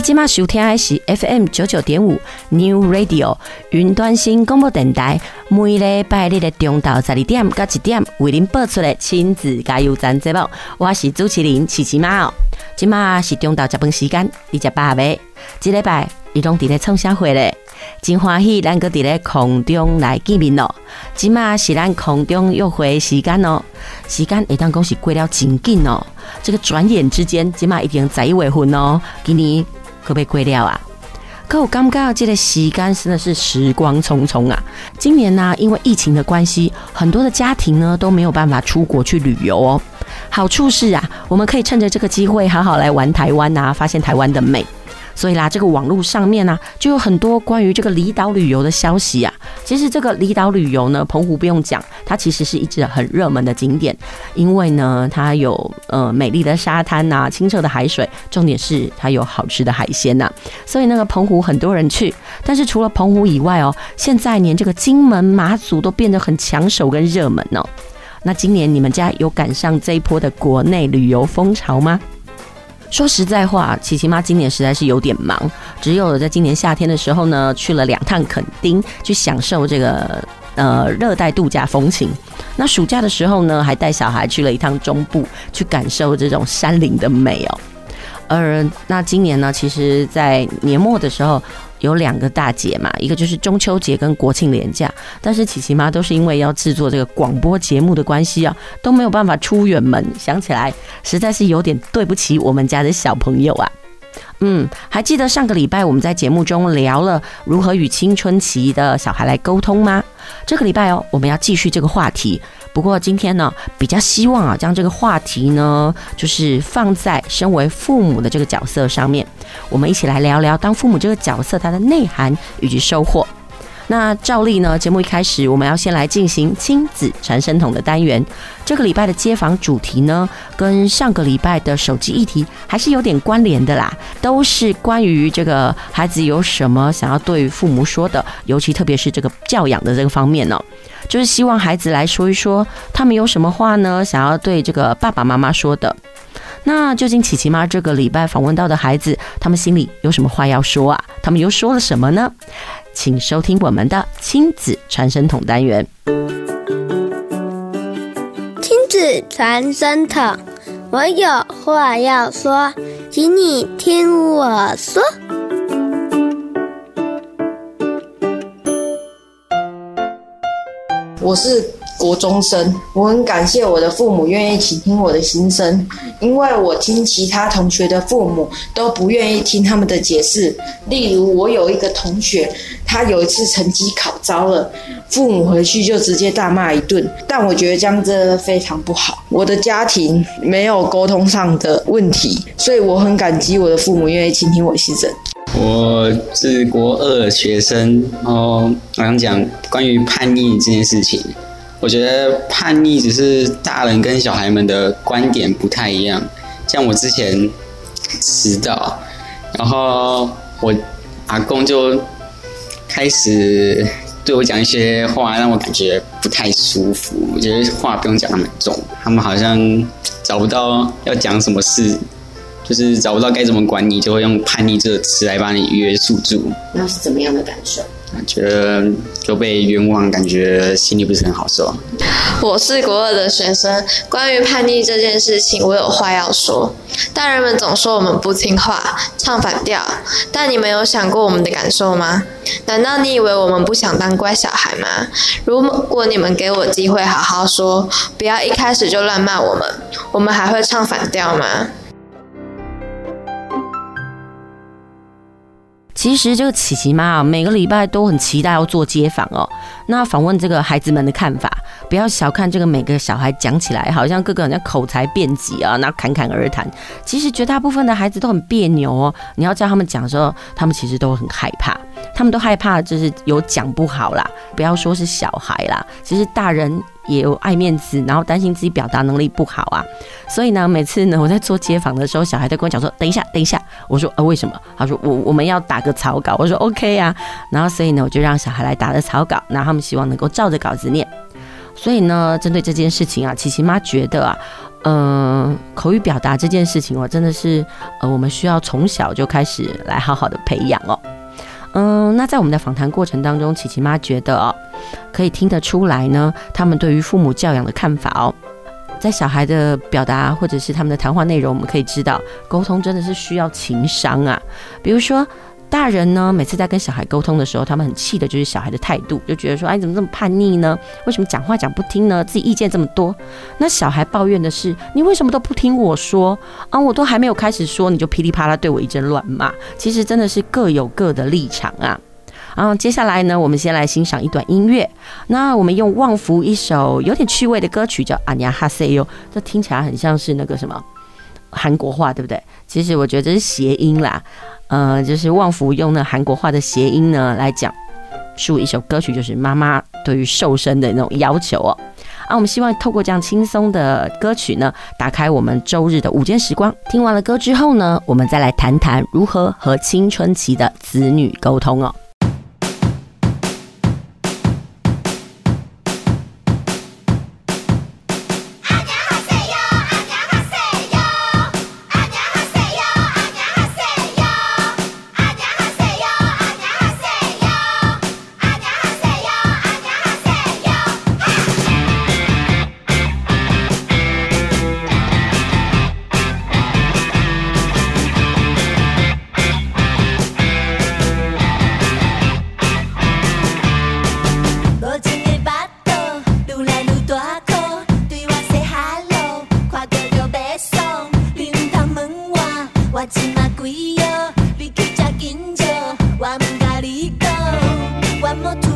你今嘛收听的是 FM 九九点五 New Radio 云端新广播电台，每礼拜日的中昼十二点到一点为您播出的亲子加油站节目，我是主持人琪琪妈哦。今嘛是中昼食饭时间，你食饱未？这礼拜你拢伫咧创啥会咧？真欢喜，咱搁伫咧空中来见面咯。今嘛是咱空中约会时间哦，时间会当讲是过了真紧哦。这个转眼之间，今嘛已经十一月份咯，今年。可被归掉啊！可我刚刚要记得，洗干真的是时光匆匆啊。今年呢，因为疫情的关系，很多的家庭呢都没有办法出国去旅游哦。好处是啊，我们可以趁着这个机会好好来玩台湾啊，发现台湾的美。所以啦，这个网络上面呢、就有很多关于这个离岛旅游的消息啊。其实这个离岛旅游呢，澎湖不用讲，它其实是一直很热门的景点，因为呢，它有呃美丽的沙滩呐、清澈的海水，重点是它有好吃的海鲜呐、所以那个澎湖很多人去，但是除了澎湖以外哦，现在连这个金门、马祖都变得很抢手跟热门哦。那今年你们家有赶上这一波的国内旅游风潮吗？说实在话，琪琪妈今年实在是有点忙，只有在今年夏天的时候呢，去了两趟垦丁，去享受这个呃热带度假风情。那暑假的时候呢，还带小孩去了一趟中部，去感受这种山林的美哦。而那今年呢，其实在年末的时候。有两个大节嘛，一个就是中秋节跟国庆连假，但是琪琪妈都是因为要制作这个广播节目的关系啊，都没有办法出远门。想起来实在是有点对不起我们家的小朋友啊。嗯，还记得上个礼拜我们在节目中聊了如何与青春期的小孩来沟通吗？这个礼拜哦，我们要继续这个话题。不过今天呢，比较希望啊，将这个话题呢，就是放在身为父母的这个角色上面，我们一起来聊聊当父母这个角色它的内涵以及收获。那照例呢，节目一开始我们要先来进行亲子传声筒的单元。这个礼拜的街访主题呢，跟上个礼拜的手机议题还是有点关联的啦，都是关于这个孩子有什么想要对父母说的，尤其特别是这个教养的这个方面呢、就是希望孩子来说一说，他们有什么话呢，想要对这个爸爸妈妈说的。那究竟琪琪妈这个礼拜访问到的孩子，他们心里有什么话要说啊？他们又说了什么呢？请收听我们的亲子传声筒单元。亲子传声筒，我有话要说，请你听我说。我是国中生，我很感谢我的父母愿意倾听我的心声，因为我听其他同学的父母都不愿意听他们的解释。例如，我有一个同学，他有一次成绩考糟了，父母回去就直接大骂一顿。但我觉得这样真的非常不好。我的家庭没有沟通上的问题，所以我很感激我的父母愿意倾听我心声。我是国二学生，然后我想讲关于叛逆这件事情。我觉得叛逆只是大人跟小孩们的观点不太一样。像我之前迟到，然后我阿公就开始对我讲一些话，让我感觉不太舒服。我觉得话不用讲那么重，他们好像找不到要讲什么事。就是找不到该怎么管你，就会用叛逆这个词来把你约束住。那是怎么样的感受？觉得就被冤枉，感觉心里不是很好受。我是国二的学生，关于叛逆这件事情，我有话要说。大人们总说我们不听话，唱反调，但你们有想过我们的感受吗？难道你以为我们不想当乖小孩吗？如果你们给我机会好好说，不要一开始就乱骂我们，我们还会唱反调吗？其实这个琪琪妈啊，每个礼拜都很期待要做街访哦。那访问这个孩子们的看法，不要小看这个每个小孩讲起来，好像个个人家口才辩捷啊，那侃侃而谈。其实绝大部分的孩子都很别扭哦。你要叫他们讲的时候，他们其实都很害怕，他们都害怕就是有讲不好啦。不要说是小孩啦，其实大人也有爱面子，然后担心自己表达能力不好啊。所以呢，每次呢我在做街访的时候，小孩都跟我讲说：“等一下，等一下。”我说：“呃，为什么？”他说：“我我们要打个草稿。”我说：“OK 啊。”然后所以呢，我就让小孩来打了草稿，然后他们希望能够照着稿子念。所以呢，针对这件事情啊，琪琪妈觉得啊，嗯、口语表达这件事情，我真的是呃，我们需要从小就开始来好好的培养哦。嗯、那在我们的访谈过程当中，琪琪妈觉得哦，可以听得出来呢，他们对于父母教养的看法哦，在小孩的表达或者是他们的谈话内容，我们可以知道，沟通真的是需要情商啊，比如说。大人呢，每次在跟小孩沟通的时候，他们很气的就是小孩的态度，就觉得说，哎，你怎么这么叛逆呢？为什么讲话讲不听呢？自己意见这么多。那小孩抱怨的是，你为什么都不听我说啊？我都还没有开始说，你就噼里啪啦对我一阵乱骂。其实真的是各有各的立场啊。然后接下来呢，我们先来欣赏一段音乐。那我们用旺福一首有点趣味的歌曲，叫《阿尼亚哈塞哟》，这听起来很像是那个什么韩国话，对不对？其实我觉得这是谐音啦。呃，就是旺福用那韩国话的谐音呢来讲述一首歌曲，就是妈妈对于瘦身的那种要求哦。啊，我们希望透过这样轻松的歌曲呢，打开我们周日的午间时光。听完了歌之后呢，我们再来谈谈如何和青春期的子女沟通哦。贵哦，比乞食紧少，我毋甲你讲，我无。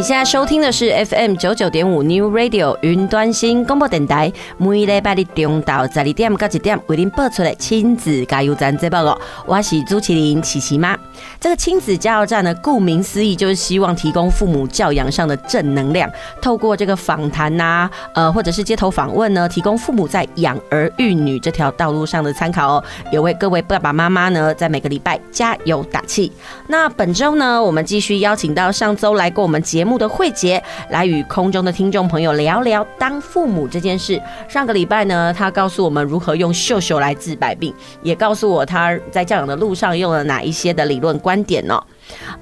你现在收听的是 FM 九九点五 New Radio 云端新广播电台，每礼拜日中昼十二点到一点为您播出的亲子加油站节目哦。我是朱麒麟琪琪妈。这个亲子加油站呢，顾名思义就是希望提供父母教养上的正能量，透过这个访谈呐，呃，或者是街头访问呢，提供父母在养儿育女这条道路上的参考哦，也为各位爸爸妈妈呢，在每个礼拜加油打气。那本周呢，我们继续邀请到上周来过我们节目的慧杰，来与空中的听众朋友聊聊当父母这件事。上个礼拜呢，他告诉我们如何用秀秀来治百病，也告诉我他在教养的路上用了哪一些的理论观观点呢？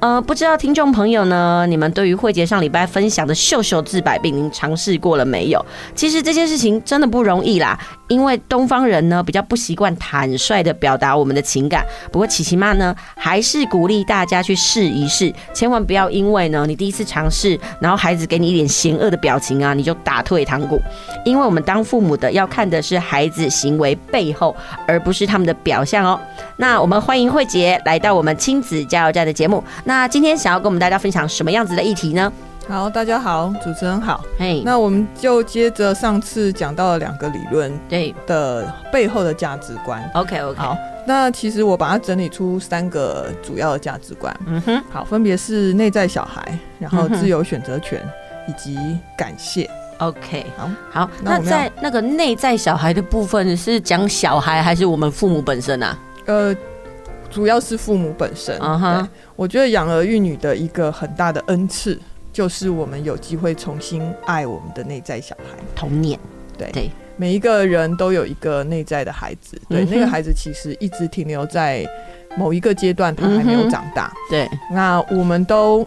呃，不知道听众朋友呢，你们对于慧杰上礼拜分享的秀秀治百病，您尝试过了没有？其实这件事情真的不容易啦，因为东方人呢比较不习惯坦率的表达我们的情感。不过琪琪妈呢，还是鼓励大家去试一试，千万不要因为呢你第一次尝试，然后孩子给你一点嫌恶的表情啊，你就打退堂鼓。因为我们当父母的要看的是孩子行为背后，而不是他们的表象哦。那我们欢迎慧杰来到我们亲子加油站的节目。那今天想要跟我们大家分享什么样子的议题呢？好，大家好，主持人好。嘿，那我们就接着上次讲到了两个理论，对的背后的价值观。OK OK。好，那其实我把它整理出三个主要的价值观。嗯哼，好，分别是内在小孩，然后自由选择权，以及感谢。OK，好，好。那在那个内在小孩的部分，是讲小孩还是我们父母本身啊？呃。主要是父母本身。Uh huh. 对，我觉得养儿育女的一个很大的恩赐，就是我们有机会重新爱我们的内在小孩。童年，对对，每一个人都有一个内在的孩子。对，嗯、那个孩子其实一直停留在某一个阶段，他还没有长大。嗯、对，那我们都。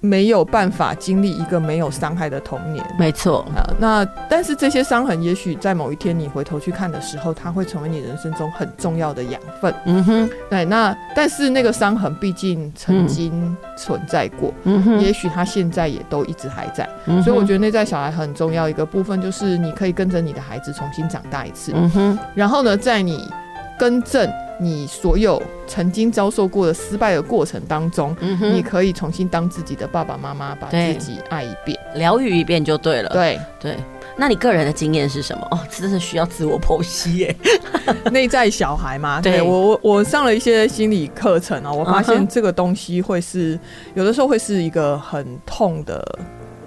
没有办法经历一个没有伤害的童年，没错啊。那但是这些伤痕，也许在某一天你回头去看的时候，它会成为你人生中很重要的养分。嗯哼，对。那但是那个伤痕毕竟曾经存在过，嗯哼，也许它现在也都一直还在。嗯，所以我觉得内在小孩很重要一个部分，就是你可以跟着你的孩子重新长大一次。嗯哼，然后呢，在你更正。你所有曾经遭受过的失败的过程当中，嗯、你可以重新当自己的爸爸妈妈，把自己爱一遍，疗愈一遍就对了。对对，那你个人的经验是什么？哦，真的需要自我剖析耶。内在小孩嘛，对，对我我我上了一些心理课程啊，我发现这个东西会是、uh 有的时候会是一个很痛的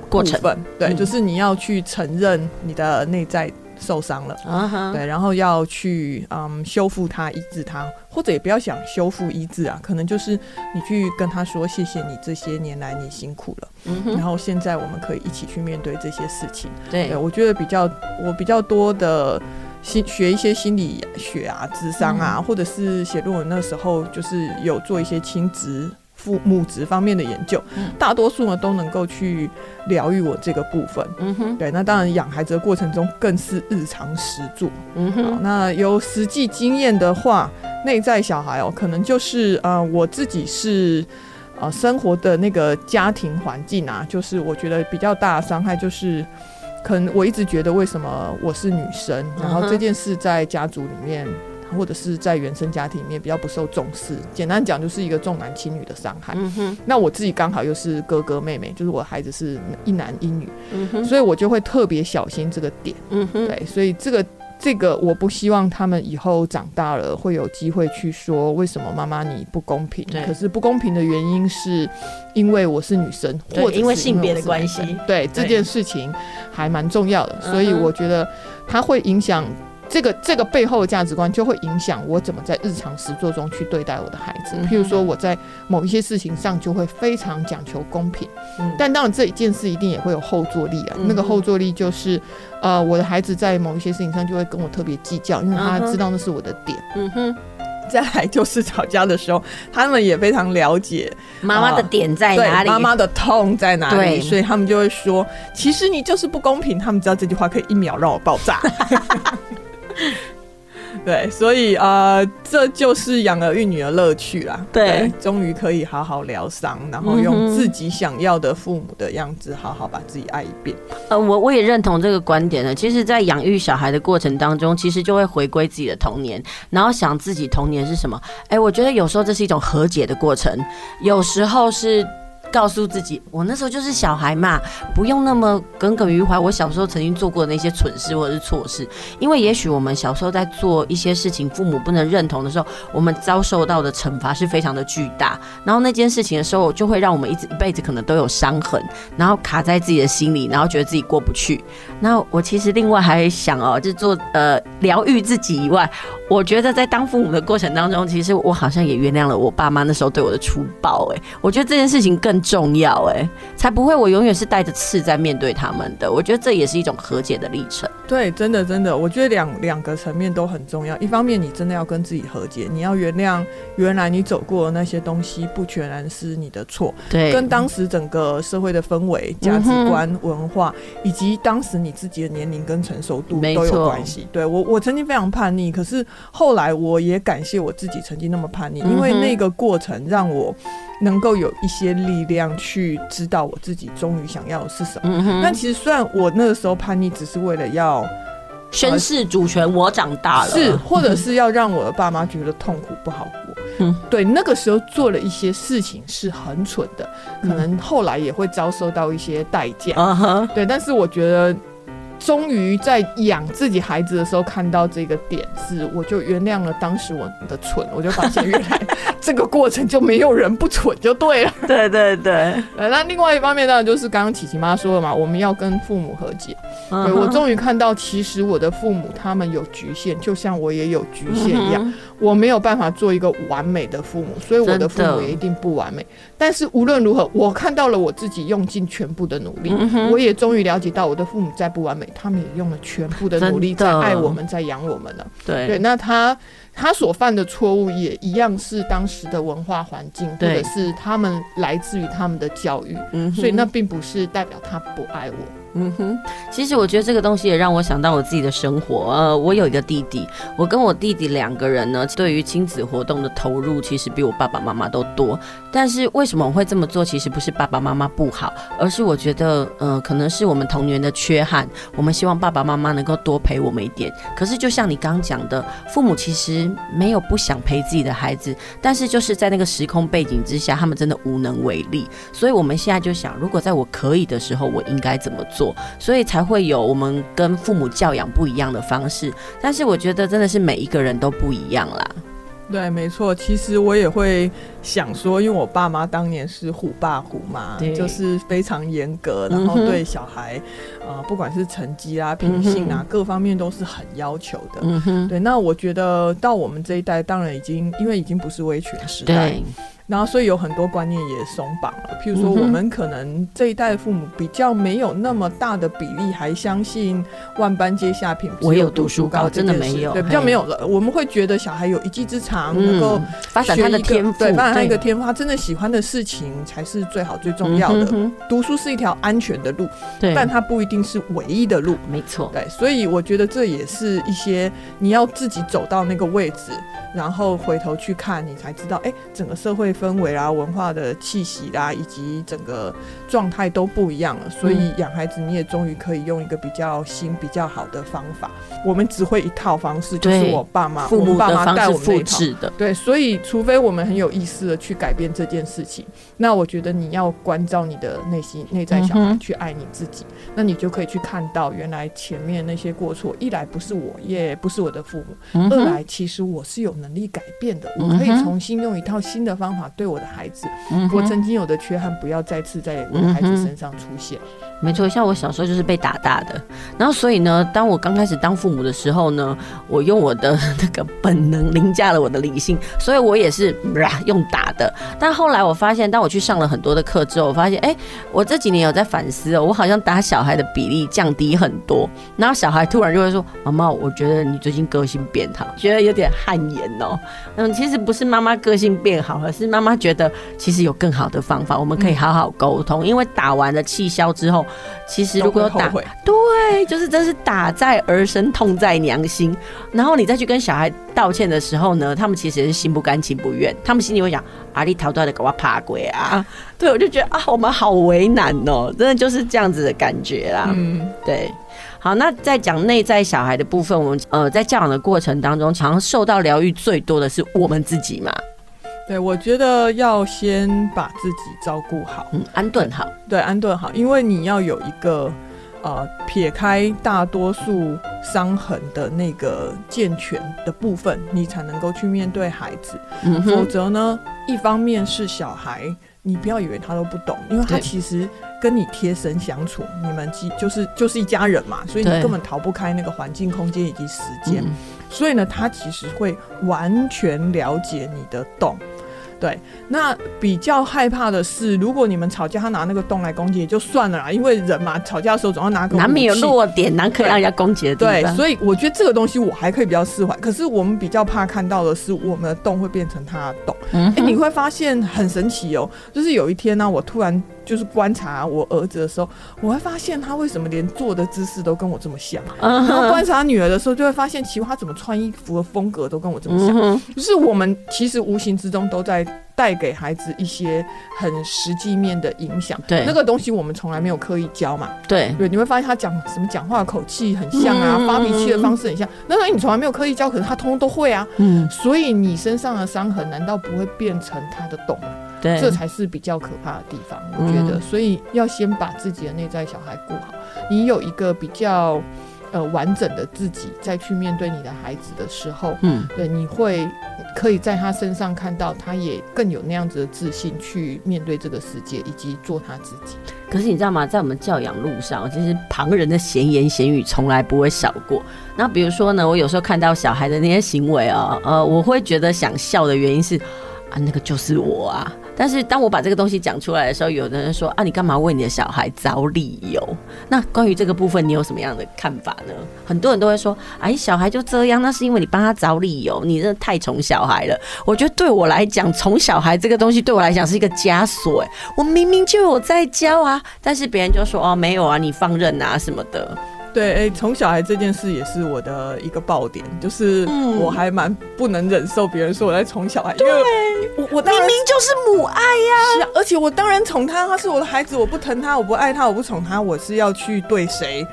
过程。对，嗯、就是你要去承认你的内在。受伤了，uh huh. 对，然后要去嗯修复它、医治它，或者也不要想修复医治啊，可能就是你去跟他说谢谢你这些年来你辛苦了，uh. 然后现在我们可以一起去面对这些事情。对，对，我觉得比较我比较多的心学一些心理学啊、智商啊，uh. 或者是写论文那时候就是有做一些亲子。父母职方面的研究，大多数呢都能够去疗愈我这个部分。嗯哼，对，那当然养孩子的过程中更是日常实做。嗯哼，那有实际经验的话，内在小孩哦，可能就是呃我自己是呃生活的那个家庭环境啊，就是我觉得比较大的伤害就是，可能我一直觉得为什么我是女生，然后这件事在家族里面。或者是在原生家庭里面比较不受重视，简单讲就是一个重男轻女的伤害。嗯哼，那我自己刚好又是哥哥妹妹，就是我孩子是一男一女，嗯哼，所以我就会特别小心这个点。嗯哼，对，所以这个这个我不希望他们以后长大了会有机会去说为什么妈妈你不公平？对可是不公平的原因是因为我是女生，或者因为性别的关系。对，对这件事情还蛮重要的，所以我觉得它会影响。这个这个背后的价值观就会影响我怎么在日常实作中去对待我的孩子。譬如说，我在某一些事情上就会非常讲求公平，嗯、但当然这一件事一定也会有后坐力啊。嗯、那个后坐力就是，呃，我的孩子在某一些事情上就会跟我特别计较，因为他知道那是我的点。嗯哼。再来就是吵架的时候，他们也非常了解妈妈的点在哪里，妈妈的痛在哪里，所以他们就会说，其实你就是不公平。他们知道这句话可以一秒让我爆炸。对，所以呃，这就是养儿育女的乐趣啦。对，终于可以好好疗伤，然后用自己想要的父母的样子，好好把自己爱一遍。呃，我我也认同这个观点呢。其实，在养育小孩的过程当中，其实就会回归自己的童年，然后想自己童年是什么。哎，我觉得有时候这是一种和解的过程，有时候是。告诉自己，我那时候就是小孩嘛，不用那么耿耿于怀。我小时候曾经做过的那些蠢事或者是错事，因为也许我们小时候在做一些事情，父母不能认同的时候，我们遭受到的惩罚是非常的巨大。然后那件事情的时候，就会让我们一直一辈子可能都有伤痕，然后卡在自己的心里，然后觉得自己过不去。那我其实另外还想哦，就做呃疗愈自己以外，我觉得在当父母的过程当中，其实我好像也原谅了我爸妈那时候对我的粗暴。哎，我觉得这件事情更重要，哎，才不会我永远是带着刺在面对他们的。我觉得这也是一种和解的历程。对，真的真的，我觉得两两个层面都很重要。一方面，你真的要跟自己和解，你要原谅原来你走过的那些东西，不全然是你的错。对，跟当时整个社会的氛围、价值观、文化，以及当时你自己的年龄跟成熟度都有关系。对我，我曾经非常叛逆，可是后来我也感谢我自己曾经那么叛逆，因为那个过程让我。能够有一些力量去知道我自己终于想要的是什么。嗯、但其实虽然我那个时候叛逆，只是为了要宣誓主权，我长大了，是或者是要让我的爸妈觉得痛苦不好过。嗯，对，那个时候做了一些事情是很蠢的，可能后来也会遭受到一些代价。对，但是我觉得。终于在养自己孩子的时候看到这个点，是我就原谅了当时我的蠢，我就发现原来这个过程就没有人不蠢就对了。对 对对，呃，那另外一方面当然就是刚刚琪琪妈说了嘛，我们要跟父母和解。对，我终于看到，其实我的父母他们有局限，就像我也有局限一样，我没有办法做一个完美的父母，所以我的父母也一定不完美。但是无论如何，我看到了我自己用尽全部的努力，我也终于了解到我的父母再不完美。他们也用了全部的努力在爱我们，在养我们了。对对，那他他所犯的错误也一样是当时的文化环境，或者是他们来自于他们的教育。嗯，所以那并不是代表他不爱我。嗯哼，其实我觉得这个东西也让我想到我自己的生活。呃，我有一个弟弟，我跟我弟弟两个人呢，对于亲子活动的投入其实比我爸爸妈妈都多。但是为什么我会这么做？其实不是爸爸妈妈不好，而是我觉得，呃，可能是我们童年的缺憾。我们希望爸爸妈妈能够多陪我们一点。可是就像你刚讲的，父母其实没有不想陪自己的孩子，但是就是在那个时空背景之下，他们真的无能为力。所以我们现在就想，如果在我可以的时候，我应该怎么做？所以才会有我们跟父母教养不一样的方式，但是我觉得真的是每一个人都不一样啦。对，没错。其实我也会想说，因为我爸妈当年是虎爸虎妈，就是非常严格，然后对小孩，呃，不管是成绩啊、品性啊，各方面都是很要求的。嗯哼。对，那我觉得到我们这一代，当然已经因为已经不是威权时代。对。然后，所以有很多观念也松绑了。譬如说，我们可能这一代的父母比较没有那么大的比例还相信“万般皆下品，唯有读书高”，真的没有，对，比较没有了。我们会觉得小孩有一技之长，能够发展他的天赋，对，发展他一个天赋，他真的喜欢的事情才是最好最重要的。读书是一条安全的路，对，但它不一定是唯一的路。没错，对，所以我觉得这也是一些你要自己走到那个位置，然后回头去看，你才知道，哎，整个社会。氛围啦，文化的气息啦，以及整个状态都不一样了，所以养孩子你也终于可以用一个比较新、比较好的方法。我们只会一套方式，就是我爸妈、父母爸妈带我们复制的。对，所以除非我们很有意识的去改变这件事情，那我觉得你要关照你的内心、内在小孩，去爱你自己，那你就可以去看到原来前面那些过错，一来不是我，也不是我的父母；二来其实我是有能力改变的，我可以重新用一套新的方法。对我的孩子，嗯、我曾经有的缺憾不要再次在我的孩子身上出现。嗯、没错，像我小时候就是被打大的，然后所以呢，当我刚开始当父母的时候呢，我用我的 那个本能凌驾了我的理性，所以我也是、呃、用打的。但后来我发现，当我去上了很多的课之后，我发现，哎，我这几年有在反思哦，我好像打小孩的比例降低很多。然后小孩突然就会说：“妈妈，我觉得你最近个性变好，觉得有点汗颜哦。”嗯，其实不是妈妈个性变好，而是妈妈觉得其实有更好的方法，我们可以好好沟通。嗯、因为打完了气消之后，其实如果有打，对，就是真是打在儿身，痛在娘心。然后你再去跟小孩道歉的时候呢，他们其实也是心不甘情不愿，他们心里会想：阿里逃出来的给我怕鬼啊！对，我就觉得啊，我们好为难哦，真的就是这样子的感觉啦。嗯，对。好，那在讲内在小孩的部分，我们呃在教养的过程当中，常常受到疗愈最多的是我们自己嘛。对，我觉得要先把自己照顾好，嗯，安顿好，对，安顿好，因为你要有一个呃，撇开大多数伤痕的那个健全的部分，你才能够去面对孩子。嗯，否则呢，一方面是小孩，你不要以为他都不懂，因为他其实跟你贴身相处，你们即就是就是一家人嘛，所以你根本逃不开那个环境、空间以及时间。所以呢，他其实会完全了解你的动。对，那比较害怕的是，如果你们吵架，他拿那个洞来攻击也就算了啦，因为人嘛，吵架的时候总要拿个。难免有弱点，难可以让人家攻击的地方。对，所以我觉得这个东西我还可以比较释怀。可是我们比较怕看到的是，我们的洞会变成他的洞。嗯，哎，你会发现很神奇哦，就是有一天呢，我突然就是观察我儿子的时候，我会发现他为什么连坐的姿势都跟我这么像。然后观察女儿的时候，就会发现其实他怎么穿衣服的风格都跟我这么像。就是我们其实无形之中都在。带给孩子一些很实际面的影响，对那个东西我们从来没有刻意教嘛，对对，你会发现他讲什么讲话的口气很像啊，嗯、发脾气的方式很像，那个你从来没有刻意教，可是他通通都会啊，嗯，所以你身上的伤痕难道不会变成他的洞？对，这才是比较可怕的地方，我觉得，嗯、所以要先把自己的内在小孩顾好，你有一个比较。呃，完整的自己再去面对你的孩子的时候，嗯，对，你会可以在他身上看到，他也更有那样子的自信去面对这个世界，以及做他自己。可是你知道吗？在我们教养路上，其实旁人的闲言闲语从来不会少过。那比如说呢，我有时候看到小孩的那些行为啊，呃，我会觉得想笑的原因是啊，那个就是我啊。但是当我把这个东西讲出来的时候，有的人说啊，你干嘛为你的小孩找理由？那关于这个部分，你有什么样的看法呢？很多人都会说，哎，小孩就这样，那是因为你帮他找理由，你真的太宠小孩了。我觉得对我来讲，宠小孩这个东西对我来讲是一个枷锁。哎，我明明就有在教啊，但是别人就说哦，没有啊，你放任啊什么的。对，哎、欸，宠小孩这件事也是我的一个爆点，就是我还蛮不能忍受别人说我在宠小孩，嗯、因为我我明明就是母爱呀，是啊，而且我当然宠他，他是我的孩子，我不疼他，我不爱他，我不宠他，我是要去对谁？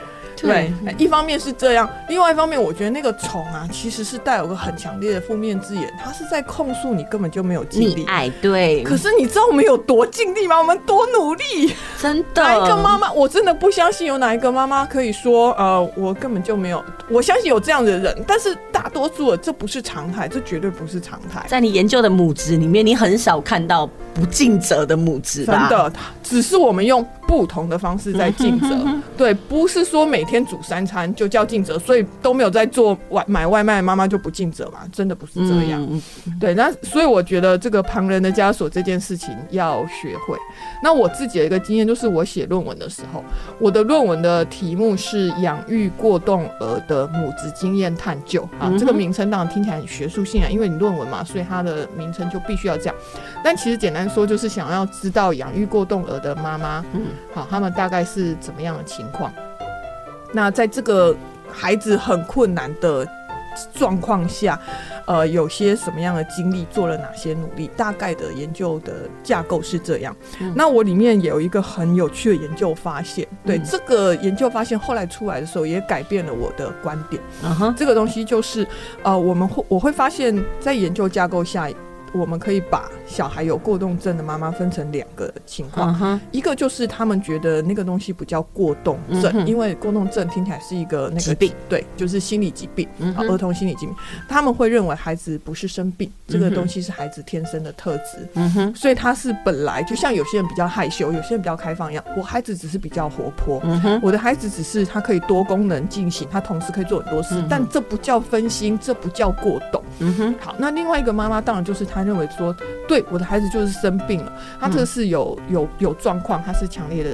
对，一方面是这样，另外一方面，我觉得那个宠啊，其实是带有个很强烈的负面字眼，他是在控诉你根本就没有尽力哎。对，可是你知道我们有多尽力吗？我们多努力，真的。哪一个妈妈？我真的不相信有哪一个妈妈可以说，呃，我根本就没有。我相信有这样的人，但是大多数的这不是常态，这绝对不是常态。在你研究的母职里面，你很少看到不尽责的母职，真的，只是我们用不同的方式在尽责。对，不是说每天煮三餐就叫尽责，所以都没有在做外买外卖，妈妈就不尽责嘛？真的不是这样。嗯、对，那所以我觉得这个旁人的枷锁这件事情要学会。那我自己的一个经验就是，我写论文的时候，我的论文的题目是养育过动儿的母职经验探究啊。这个名称当然听起来很学术性啊，因为你论文嘛，所以它的名称就必须要这样。但其实简单说，就是想要知道养育过动儿的妈妈，嗯，好，他们大概是怎么样的情况。那在这个孩子很困难的状况下，呃，有些什么样的经历，做了哪些努力？大概的研究的架构是这样。嗯、那我里面有一个很有趣的研究发现，对、嗯、这个研究发现后来出来的时候，也改变了我的观点。嗯哼，这个东西就是，呃，我们会我会发现，在研究架构下。我们可以把小孩有过动症的妈妈分成两个情况，uh huh. 一个就是他们觉得那个东西不叫过动症，uh huh. 因为过动症听起来是一个那个疾病，对，就是心理疾病，uh huh. 儿童心理疾病。他们会认为孩子不是生病，uh. 这个东西是孩子天生的特质，uh huh. 所以他是本来就像有些人比较害羞，有些人比较开放一样。我孩子只是比较活泼，uh huh. 我的孩子只是他可以多功能进行，他同时可以做很多事，uh. 但这不叫分心，这不叫过动。嗯哼，好，那另外一个妈妈当然就是她认为说，对，我的孩子就是生病了，他这是有有有状况，他是强烈的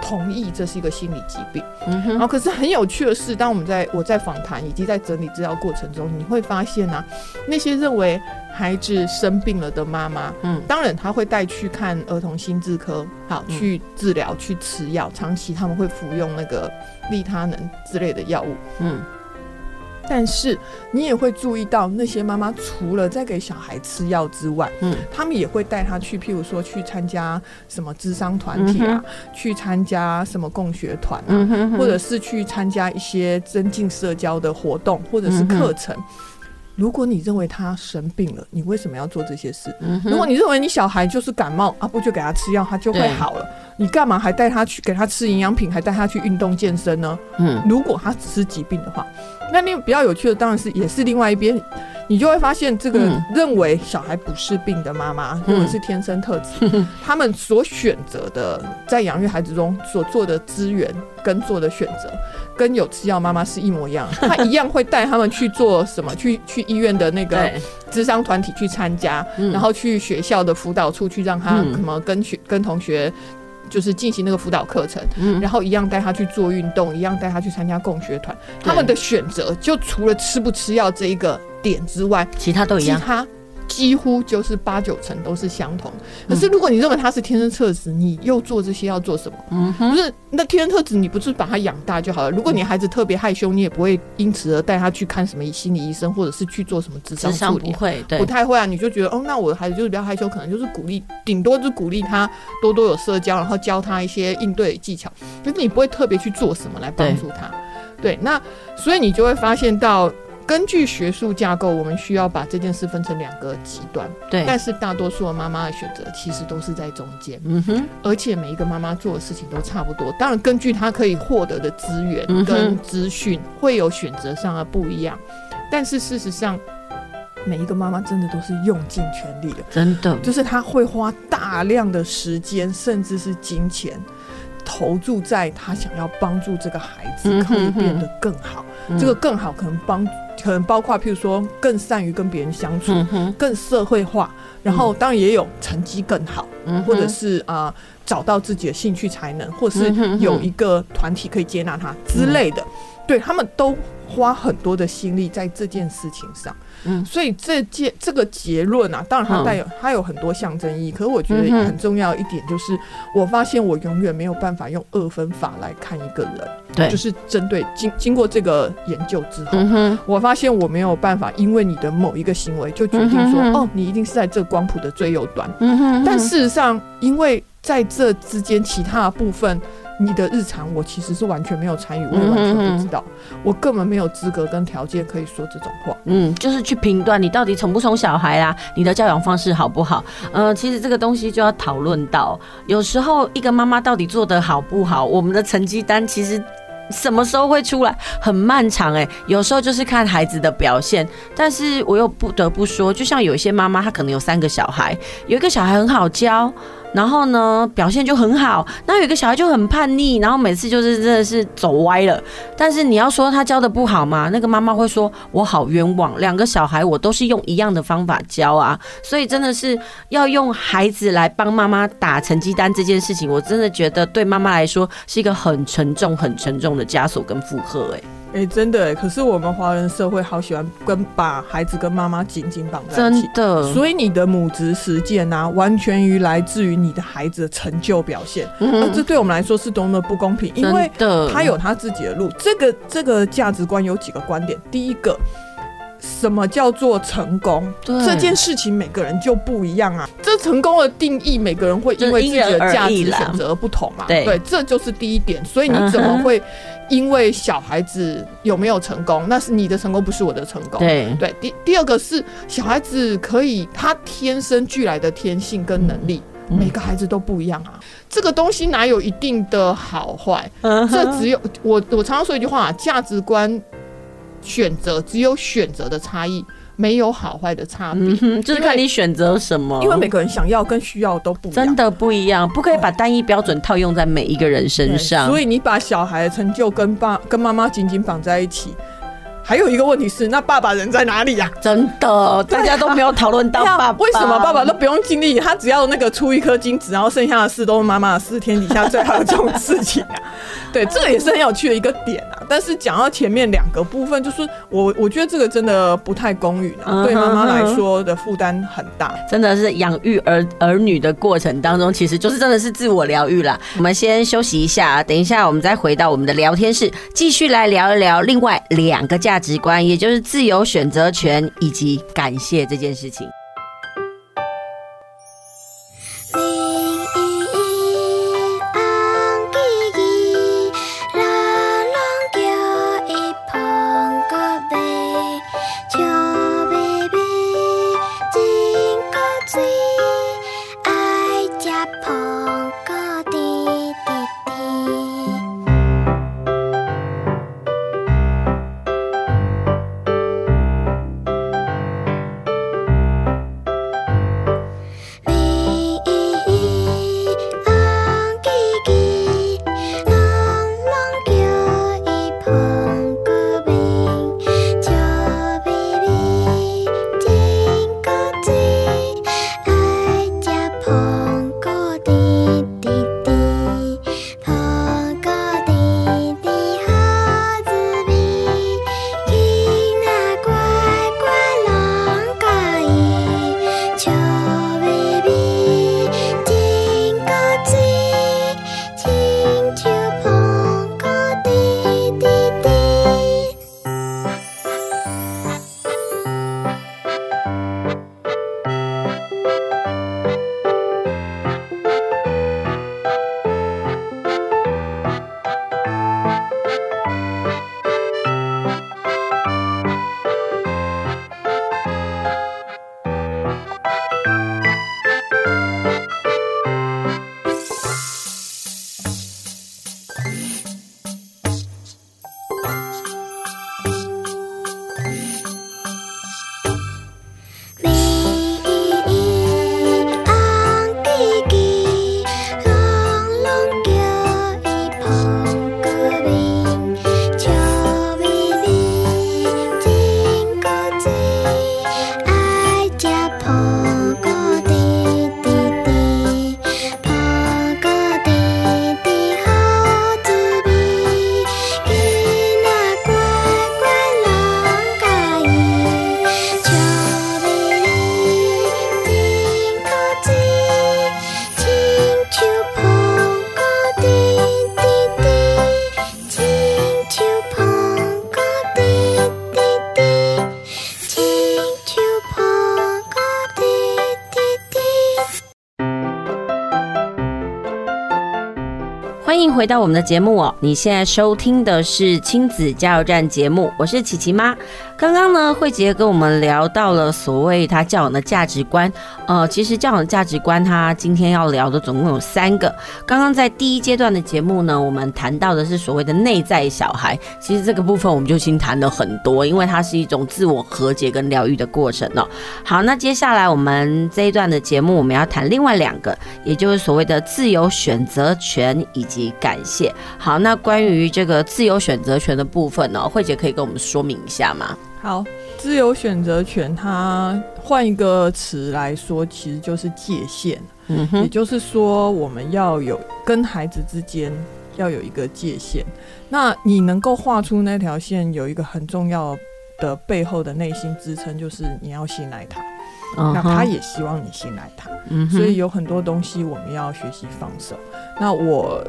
同意这是一个心理疾病。嗯哼，然后可是很有趣的是，当我们在我在访谈以及在整理资料过程中，你会发现啊，那些认为孩子生病了的妈妈，嗯，当然他会带去看儿童心智科，好，去治疗，去吃药，长期他们会服用那个利他能之类的药物，嗯。但是你也会注意到，那些妈妈除了在给小孩吃药之外，嗯，他们也会带他去，譬如说去参加什么智商团体啊，嗯、去参加什么共学团啊，嗯、哼哼。或者是去参加一些增进社交的活动或者是课程。嗯、如果你认为他生病了，你为什么要做这些事？嗯、如果你认为你小孩就是感冒啊，不就给他吃药，他就会好了。你干嘛还带他去给他吃营养品，还带他去运动健身呢？嗯，如果他只是疾病的话，那另比较有趣的当然是也是另外一边，你就会发现这个认为小孩不是病的妈妈，认为是天生特质，他们所选择的在养育孩子中所做的资源跟做的选择。跟有吃药妈妈是一模一样，他一样会带他们去做什么？去去医院的那个智商团体去参加，然后去学校的辅导处去让他什么跟学跟同学就是进行那个辅导课程，然后一样带他去做运动，一样带他去参加共学团。他们的选择就除了吃不吃药这一个点之外，其他都一样。几乎就是八九成都是相同。可是如果你认为他是天生特质，你又做这些要做什么？嗯哼，不是那天生特质，你不是把他养大就好了？如果你孩子特别害羞，你也不会因此而带他去看什么心理医生，或者是去做什么智商处理。不会，对，不太会啊。你就觉得哦，那我的孩子就是比较害羞，可能就是鼓励，顶多就是鼓励他多多有社交，然后教他一些应对技巧。可是你不会特别去做什么来帮助他。对，那所以你就会发现到。根据学术架构，我们需要把这件事分成两个极端。对，但是大多数的妈妈的选择其实都是在中间。嗯哼，而且每一个妈妈做的事情都差不多。当然，根据她可以获得的资源跟资讯，会有选择上的不一样。但是事实上，每一个妈妈真的都是用尽全力的，真的，就是她会花大量的时间，甚至是金钱。投注在她想要帮助这个孩子可以变得更好，嗯、这个更好可能帮可能包括譬如说更善于跟别人相处，嗯、更社会化，然后当然也有成绩更好，嗯、或者是啊、呃、找到自己的兴趣才能，或者是有一个团体可以接纳他之类的，嗯、对他们都花很多的心力在这件事情上。嗯，所以这件这个结论啊，当然它带有它有很多象征意义，可是我觉得很重要一点就是，我发现我永远没有办法用二分法来看一个人，对，就是针对经经过这个研究之后，我发现我没有办法因为你的某一个行为就决定说，哦，你一定是在这光谱的最右端，但事实上，因为在这之间其他的部分。你的日常，我其实是完全没有参与，我也完全不知道，我根本没有资格跟条件可以说这种话。嗯，就是去评断你到底宠不宠小孩啊，你的教养方式好不好？呃，其实这个东西就要讨论到，有时候一个妈妈到底做得好不好，我们的成绩单其实什么时候会出来，很漫长哎、欸，有时候就是看孩子的表现。但是我又不得不说，就像有一些妈妈，她可能有三个小孩，有一个小孩很好教。然后呢，表现就很好。那有一个小孩就很叛逆，然后每次就是真的是走歪了。但是你要说他教的不好吗？那个妈妈会说：“我好冤枉，两个小孩我都是用一样的方法教啊。”所以真的是要用孩子来帮妈妈打成绩单这件事情，我真的觉得对妈妈来说是一个很沉重、很沉重的枷锁跟负荷。哎。哎、欸，真的哎，可是我们华人社会好喜欢跟把孩子跟妈妈紧紧绑在一起，真的。所以你的母职实践啊，完全于来自于你的孩子的成就表现。嗯，这对我们来说是多么不公平，因为他有他自己的路。这个这个价值观有几个观点。第一个，什么叫做成功？这件事情每个人就不一样啊。这成功的定义，每个人会因为自己的价值选择而不同嘛。对，对，这就是第一点。所以你怎么会？因为小孩子有没有成功，那是你的成功，不是我的成功。对对，第第二个是小孩子可以他天生俱来的天性跟能力，嗯、每个孩子都不一样啊。这个东西哪有一定的好坏？嗯、这只有我我常常说一句话：价值观选择只有选择的差异。没有好坏的差别，嗯，就是看你选择什么。因为每个人想要跟需要都不真的不一样，不可以把单一标准套用在每一个人身上。所以你把小孩的成就跟爸跟妈妈紧紧绑在一起。还有一个问题是，那爸爸人在哪里呀？真的，大家都没有讨论到爸爸。为什么爸爸都不用尽力？他只要那个出一颗精子，然后剩下的事都是妈妈的事，天底下最好的这种事情啊。对，这个也是很有趣的一个点啊。但是讲到前面两个部分，就是我我觉得这个真的不太公允啊，对妈妈来说的负担很大。真的是养育儿儿女的过程当中，其实就是真的是自我疗愈啦。我们先休息一下，等一下我们再回到我们的聊天室，继续来聊一聊另外两个价价值观，也就是自由选择权以及感谢这件事情。回到我们的节目哦，你现在收听的是亲子加油站节目，我是琪琪妈。刚刚呢，慧杰跟我们聊到了所谓他教养的价值观。呃，其实教养的价值观，他今天要聊的总共有三个。刚刚在第一阶段的节目呢，我们谈到的是所谓的内在小孩。其实这个部分我们就已经谈了很多，因为它是一种自我和解跟疗愈的过程哦。好，那接下来我们这一段的节目，我们要谈另外两个，也就是所谓的自由选择权以及感谢。好，那关于这个自由选择权的部分呢，慧姐可以跟我们说明一下吗？好，自由选择权，它换一个词来说，其实就是界限。嗯哼，也就是说，我们要有跟孩子之间要有一个界限。那你能够画出那条线，有一个很重要的背后的内心支撑，就是你要信赖他。嗯，那他也希望你信赖他。嗯，所以有很多东西我们要学习放手。那我。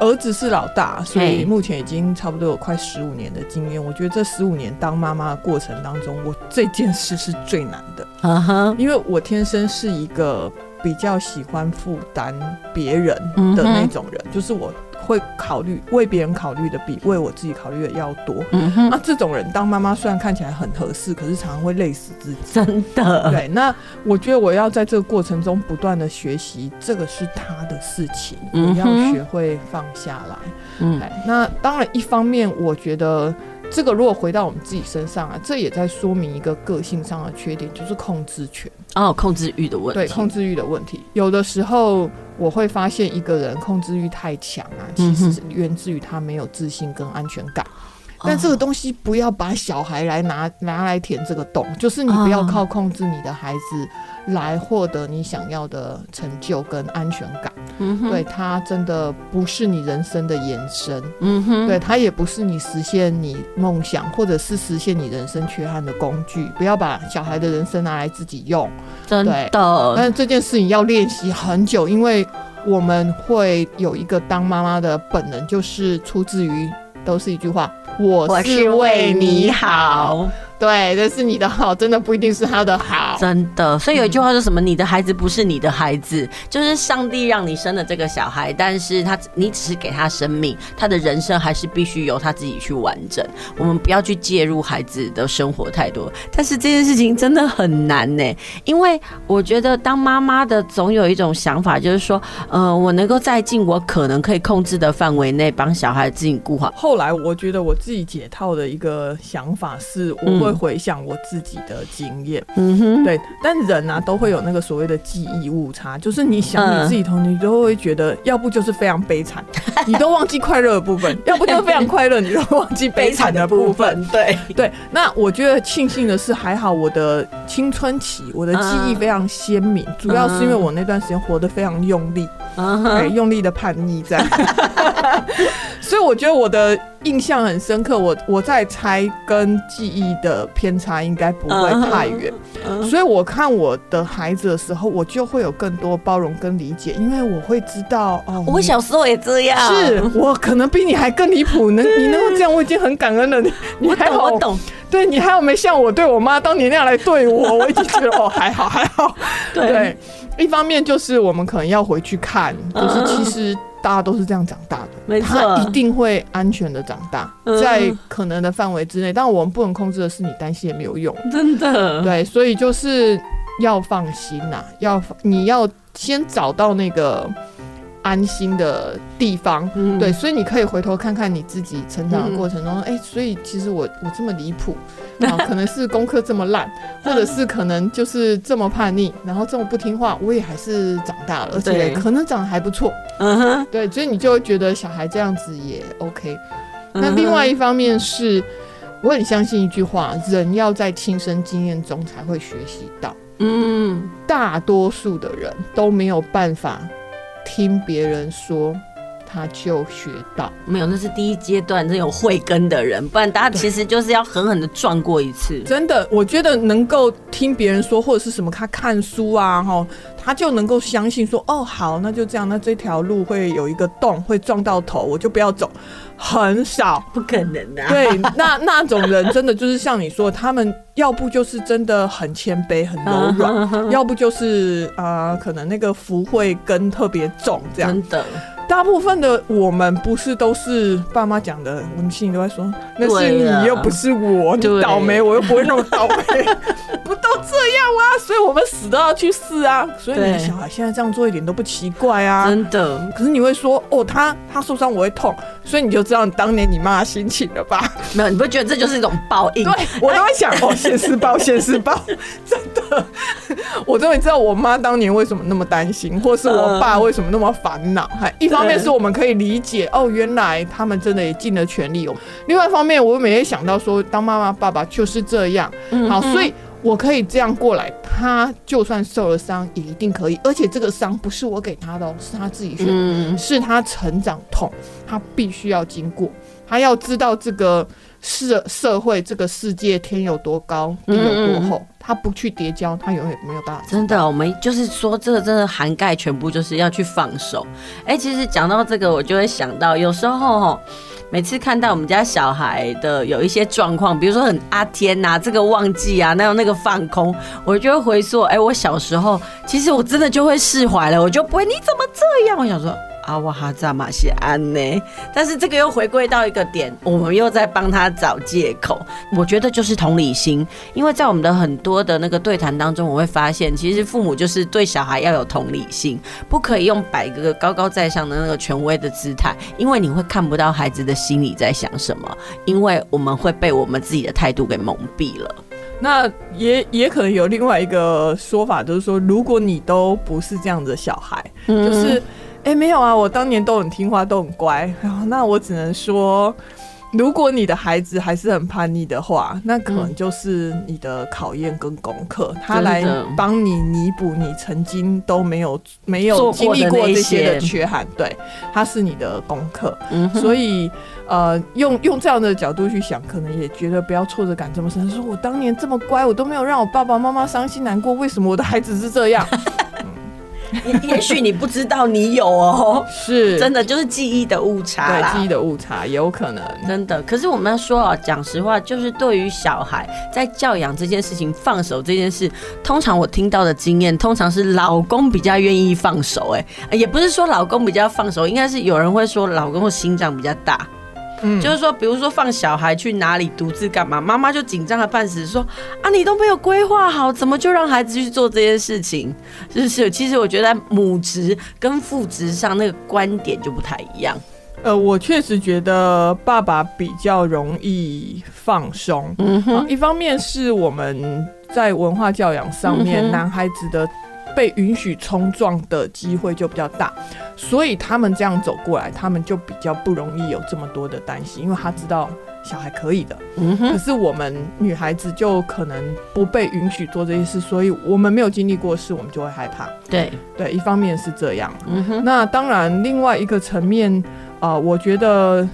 儿子是老大，所以目前已经差不多有快十五年的经验。我觉得这十五年当妈妈的过程当中，我这件事是最难的。啊哈，因为我天生是一个比较喜欢负担别人的那种人，就是我。会考虑为别人考虑的比为我自己考虑的要多。嗯哼，那这种人当妈妈虽然看起来很合适，可是常常会累死自己。真的。对，那我觉得我要在这个过程中不断的学习，这个是他的事情，我要学会放下来。嗯，那当然，一方面我觉得。这个如果回到我们自己身上啊，这也在说明一个个性上的缺点，就是控制权哦，控制欲的问题。对，控制欲的问题。有的时候我会发现一个人控制欲太强啊，其实是源自于他没有自信跟安全感。但这个东西不要把小孩来拿拿来填这个洞，就是你不要靠控制你的孩子来获得你想要的成就跟安全感。嗯哼，对，他真的不是你人生的延伸。嗯哼，对，他也不是你实现你梦想或者是实现你人生缺憾的工具。不要把小孩的人生拿来自己用。真的。对，但是这件事情要练习很久，因为我们会有一个当妈妈的本能，就是出自于都是一句话。我是为你好。对，这是你的好真的不一定是他的好，真的。所以有一句话说什么？你的孩子不是你的孩子，就是上帝让你生了这个小孩，但是他你只是给他生命，他的人生还是必须由他自己去完整。我们不要去介入孩子的生活太多。但是这件事情真的很难呢，因为我觉得当妈妈的总有一种想法，就是说，呃，我能够在尽我可能可以控制的范围内帮小孩自己顾好。后来我觉得我自己解套的一个想法是，我会。会回想我自己的经验，嗯哼，对，但人啊都会有那个所谓的记忆误差，就是你想你自己童年，你都会觉得，要不就是非常悲惨，你都忘记快乐的部分；要不就是非常快乐，你都忘记悲惨的部分。对。对，那我觉得庆幸的是，还好我的青春期，我的记忆非常鲜明，主要是因为我那段时间活得非常用力，对，用力的叛逆在，所以我觉得我的。印象很深刻，我我在猜跟记忆的偏差应该不会太远，uh huh. uh huh. 所以我看我的孩子的时候，我就会有更多包容跟理解，因为我会知道哦，我小时候也这样，是我可能比你还更离谱，能你能够这样，我已经很感恩了。你 你还好，我懂，对你还有没像我对我妈当年那样来对我，我已经觉得哦还好还好。对，对，一方面就是我们可能要回去看，就是其实。大家都是这样长大的，没错，他一定会安全的长大，在可能的范围之内。但我们不能控制的是，你担心也没有用，真的。对，所以就是要放心呐，要你要先找到那个。安心的地方，嗯、对，所以你可以回头看看你自己成长的过程中，哎、所以其实我我这么离谱，啊 可能是功课这么烂，或者是可能就是这么叛逆，然后这么不听话，我也还是长大了，而且可能长得还不错，嗯哼，对，所以你就会觉得小孩这样子也 OK。那另外一方面是，我很相信一句话，人要在亲身经验中才会学习到，嗯，大多数的人都没有办法。听别人说，他就学到。没有，那是第一阶段，真有慧根的人，不然大家其实就是要狠狠的撞过一次。真的，我觉得能够听别人说，或者是什么，他看书啊，哈，他就能够相信说，哦，好，那就这样，那这条路会有一个洞，会撞到头，我就不要走。很少，不可能的、啊。对，那那种人真的就是像你说，他们要不就是真的很谦卑、很柔软，要不就是啊、呃，可能那个福慧根特别重，这样。真的。大部分的我们不是都是爸妈讲的，我们心里都在说，那是你又不是我，你倒霉，我又不会那么倒霉，不都这样吗？所以我们死都要去试啊。所以你的小孩现在这样做一点都不奇怪啊，真的。可是你会说，哦，他他受伤我会痛，所以你就知道你当年你妈的心情了吧？没有，你不会觉得这就是一种报应？对，我都会想，哦，现世报，现世报，真的，我终于知道我妈当年为什么那么担心，或是我爸为什么那么烦恼，还一方面是我们可以理解哦，原来他们真的也尽了全力哦。另外一方面，我每天想到说，当妈妈爸爸就是这样。好，所以我可以这样过来。他就算受了伤，也一定可以。而且这个伤不是我给他的，哦是他自己选的，是他成长痛，他必须要经过。他要知道这个社社会，这个世界天有多高，地有多厚。他不去叠交，他永远没有办法。真的，我们就是说，这个真的涵盖全部，就是要去放手。哎、欸，其实讲到这个，我就会想到，有时候哈，每次看到我们家小孩的有一些状况，比如说很阿天呐，这个忘记啊，那有那个放空，我就会回溯，哎、欸，我小时候其实我真的就会释怀了，我就不会，你怎么这样？我想说。啊，我哈扎马西安呢？但是这个又回归到一个点，我们又在帮他找借口。我觉得就是同理心，因为在我们的很多的那个对谈当中，我会发现，其实父母就是对小孩要有同理心，不可以用摆一个高高在上的那个权威的姿态，因为你会看不到孩子的心里在想什么，因为我们会被我们自己的态度给蒙蔽了。那也也可能有另外一个说法，就是说，如果你都不是这样的小孩，就是。哎、欸，没有啊，我当年都很听话，都很乖。那我只能说，如果你的孩子还是很叛逆的话，那可能就是你的考验跟功课，他来帮你弥补你曾经都没有没有经历过这些的缺憾。对，他是你的功课。嗯，所以呃，用用这样的角度去想，可能也觉得不要挫折感这么深。说我当年这么乖，我都没有让我爸爸妈妈伤心难过，为什么我的孩子是这样？也 也许你不知道你有哦，是真的就是记忆的误差啦，对，记忆的误差有可能真的。可是我们要说啊，讲实话，就是对于小孩在教养这件事情，放手这件事，通常我听到的经验，通常是老公比较愿意放手。哎，也不是说老公比较放手，应该是有人会说老公的心脏比较大。嗯，就是说，比如说放小孩去哪里独自干嘛，妈妈就紧张的半死，说啊，你都没有规划好，怎么就让孩子去做这件事情？就是，其实我觉得母职跟父职上那个观点就不太一样。呃，我确实觉得爸爸比较容易放松。嗯哼，一方面是我们在文化教养上面，男孩子的。被允许冲撞的机会就比较大，所以他们这样走过来，他们就比较不容易有这么多的担心，因为他知道小孩可以的。嗯哼。可是我们女孩子就可能不被允许做这些事，所以我们没有经历过事，我们就会害怕。对对，一方面是这样。嗯哼。那当然，另外一个层面啊，呃，我觉得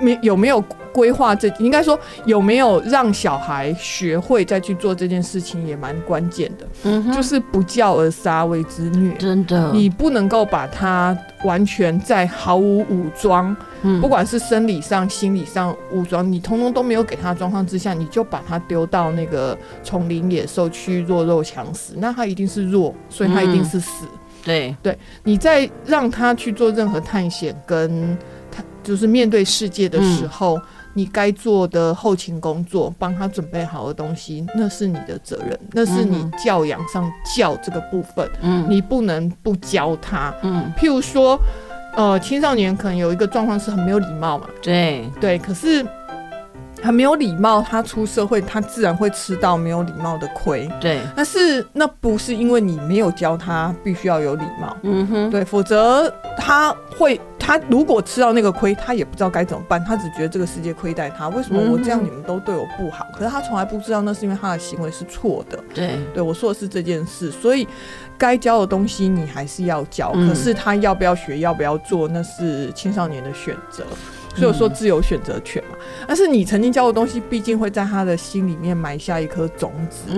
没有没有。规划这应该说有没有让小孩学会再去做这件事情也蛮关键的，嗯，就是不教而杀谓之虐，真的，你不能够把他完全在毫无武装，嗯，不管是生理上、心理上武装，你通通都没有给他状况之下，你就把他丢到那个丛林野兽去弱肉强食，那他一定是弱，所以他一定是死。嗯，对。对，你在让他去做任何探险跟他就是面对世界的时候。嗯你该做的后勤工作，帮他准备好的东西，那是你的责任，那是你教养上教这个部分，嗯，你不能不教他，嗯，譬如说，呃，青少年可能有一个状况是很没有礼貌嘛，对。对，可是。很没有礼貌，他出社会，他自然会吃到没有礼貌的亏。对，但是那不是因为你没有教他必须要有礼貌。嗯哼，对，否则他会，他如果吃到那个亏，他也不知道该怎么办，他只觉得这个世界亏待他。为什么我这样你们都对我不好？可是他从来不知道那是因为他的行为是错的。对，对我说的是这件事，所以该教的东西你还是要教。可是他要不要学，要不要做，那是青少年的选择。所以我说自由选择权嘛，但是你曾经教的东西，毕竟会在他的心里面埋下一颗种子。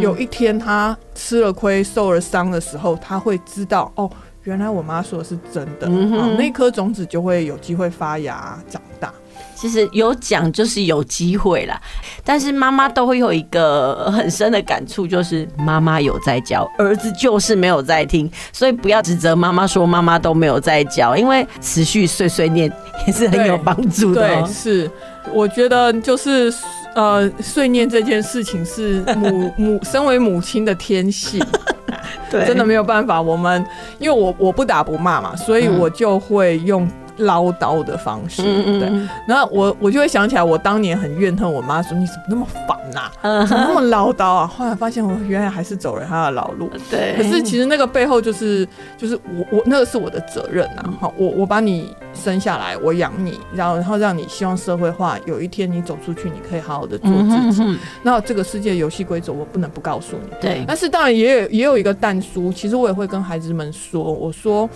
有一天他吃了亏、受了伤的时候，他会知道哦，原来我妈说的是真的。嗯，那颗种子就会有机会发芽长大。其实有讲就是有机会啦，但是妈妈都会有一个很深的感触，就是妈妈有在教，儿子就是没有在听，所以不要指责妈妈说妈妈都没有在教，因为持续碎碎念也是很有帮助的。对，是，我觉得就是呃，碎念这件事情是母母身为母亲的天性，对，真的没有办法。我们因为我我不打不骂嘛，所以我就会用。唠叨的方式，对，然后我我就会想起来，我当年很怨恨我妈，说你怎么那么烦呐，怎么那么唠叨啊？后来发现我原来还是走了她的老路，对。可是其实那个背后就是就是我我那个是我的责任呐，好，我我把你生下来，我养你，然后然后让你希望社会化，有一天你走出去，你可以好好的做自己。那这个世界游戏规则我不能不告诉你，对。但是当然也有也有一个但书，其实我也会跟孩子们说，我说。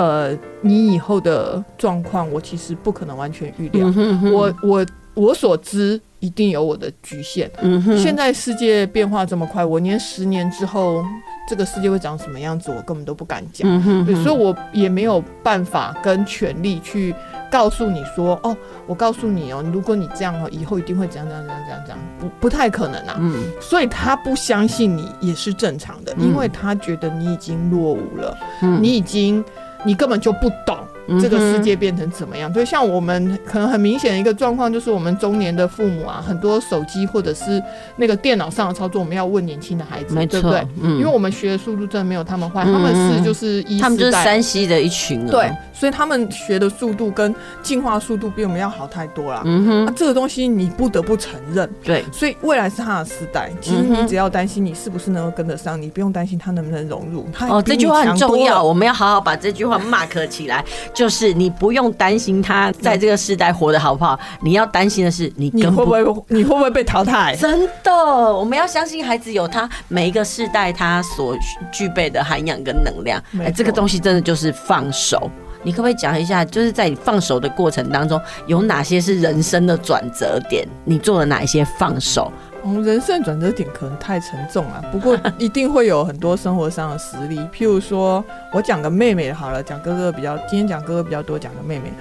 呃，你以后的状况，我其实不可能完全预料。嗯哼哼。我我我所知，一定有我的局限。嗯哼。现在世界变化这么快，我连十年之后这个世界会长什么样子，我根本都不敢讲。嗯哼哼。所以我也没有办法跟权力去告诉你说，哦，我告诉你哦，如果你这样哦，以后一定会怎样怎样怎样怎样怎样，不不太可能啊。嗯。所以他不相信你也是正常的，因为他觉得你已经落伍了，嗯，你已经。你根本就不懂。这个世界变成怎么样？就像我们可能很明显的一个状况，就是我们中年的父母啊，很多手机或者是那个电脑上的操作，我们要问年轻的孩子，对不对？嗯，因为我们学的速度真的没有他们快，他们是就是一，他们就是山西的一群，对，所以他们学的速度跟进化速度比我们要好太多了。嗯哼，这个东西你不得不承认，对，所以未来是他的时代。其实你只要担心你是不是能够跟得上，你不用担心他能不能融入。哦，这句话很重要，我们要好好把这句话 mark 起来。就是你不用担心他在这个时代活得好不好，你要担心的是你会不会你会不会被淘汰？真的，我们要相信孩子有他每一个世代他所具备的涵养跟能量。哎，这个东西真的就是放手。你可不可以讲一下，就是在你放手的过程当中，有哪些是人生的转折点？你做了哪一些放手？嗯，人生转折点可能太沉重了，不过一定会有很多生活上的实例。譬如说，我讲个妹妹好了，讲哥哥比较，今天讲哥哥比较多，讲个妹妹。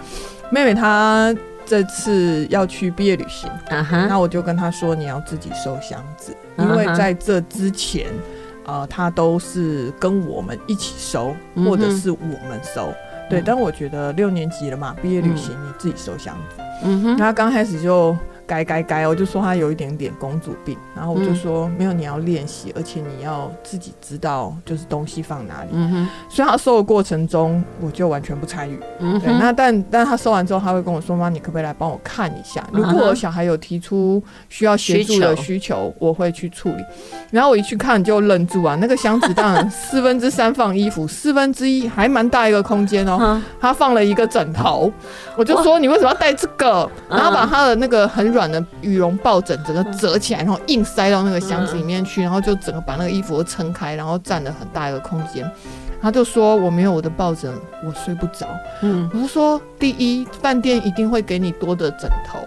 妹妹她这次要去毕业旅行，那、uh-huh. 我就跟她说，你要自己收箱子，因为在这之前，呃，她都是跟我们一起收，或者是我们收。Uh-huh. 对，但我觉得六年级了嘛，毕业旅行你自己收箱子。嗯哼，她刚开始就。该该该，我就说他有一点点公主病，然后我就说、嗯、没有，你要练习，而且你要自己知道就是东西放哪里。嗯哼，所以他收的过程中，我就完全不参与。嗯对，那但但他收完之后，他会跟我说：“妈，你可不可以来帮我看一下？如果我小孩有提出需要协助的需求，需求，我会去处理。”然后我一去看就愣住啊，那个箱子当然 四分之三放衣服，四分之一还蛮大一个空间哦。他放了一个枕头，我就说：“你为什么要带这个？”然后把他的那个很软。软的羽绒抱枕整个折起来，然后硬塞到那个箱子里面去，然后就整个把那个衣服都撑开，然后占了很大一个空间。他就说：“我没有我的抱枕，我睡不着。”嗯，我就说：“第一，饭店一定会给你多的枕头。”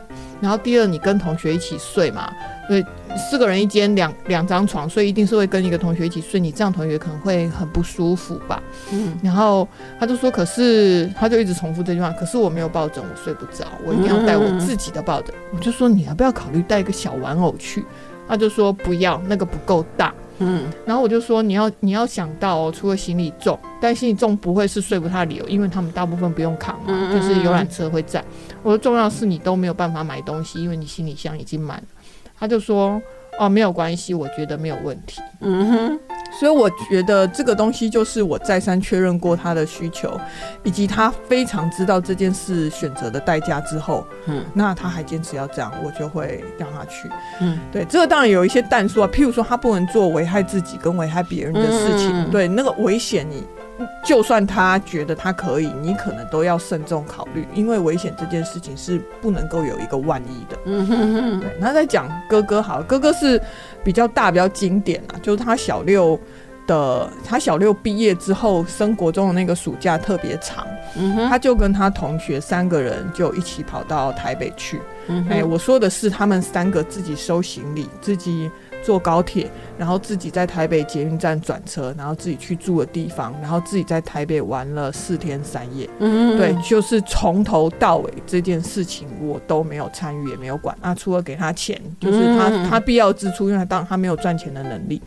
然后第二，你跟同学一起睡嘛，所以四个人一间两两张床，所以一定是会跟一个同学一起睡。你这样同学可能会很不舒服吧？嗯。然后他就说：“可是，他就一直重复这句话。可是我没有抱枕，我睡不着，我一定要带我自己的抱枕。”我就说：“你要不要考虑带一个小玩偶去？”他就说：“不要，那个不够大。”嗯。然后我就说：“你要你要想到哦，除了行李重，但行李重不会是说服他的理由，因为他们大部分不用扛嘛，就是游览车会载。”我说重要是你都没有办法买东西，因为你行李箱已经满了。他就说：“哦，没有关系，我觉得没有问题。”嗯哼，所以我觉得这个东西就是我再三确认过他的需求，以及他非常知道这件事选择的代价之后，嗯，那他还坚持要这样，我就会让他去。嗯，对，这个当然有一些但书啊，譬如说他不能做危害自己跟危害别人的事情，嗯、对，那个危险你。就算他觉得他可以，你可能都要慎重考虑，因为危险这件事情是不能够有一个万一的。嗯哼哼。对，那在讲哥哥好，哥哥是比较大、比较经典啊，就是他小六的，他小六毕业之后升国中的那个暑假特别长。嗯哼。他就跟他同学三个人就一起跑到台北去。嗯。哎，我说的是他们三个自己收行李，自己。坐高铁，然后自己在台北捷运站转车，然后自己去住的地方，然后自己在台北玩了四天三夜。嗯，对，就是从头到尾这件事情我都没有参与，也没有管。那除了给他钱，就是他他必要支出，因为他当然他没有赚钱的能力。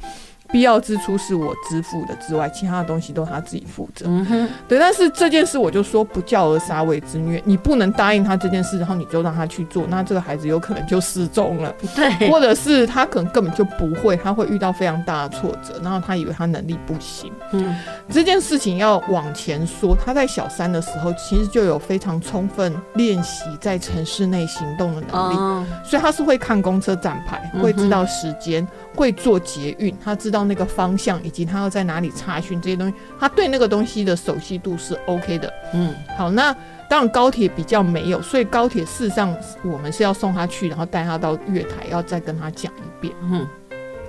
必要支出是我支付的之外，其他的东西都他自己负责。嗯哼，对。但是这件事我就说不教而杀谓之虐，你不能答应他这件事，然后你就让他去做，那这个孩子有可能就失踪了。对，或者是他可能根本就不会，他会遇到非常大的挫折，然后他以为他能力不行。嗯，这件事情要往前说，他在小三的时候其实就有非常充分练习在城市内行动的能力，哦、所以他是会看公车站牌，会知道时间。嗯会做捷运，他知道那个方向，以及他要在哪里查询这些东西，他对那个东西的熟悉度是 OK 的。嗯，好，那当然高铁比较没有，所以高铁事实上我们是要送他去，然后带他到月台，要再跟他讲一遍。嗯，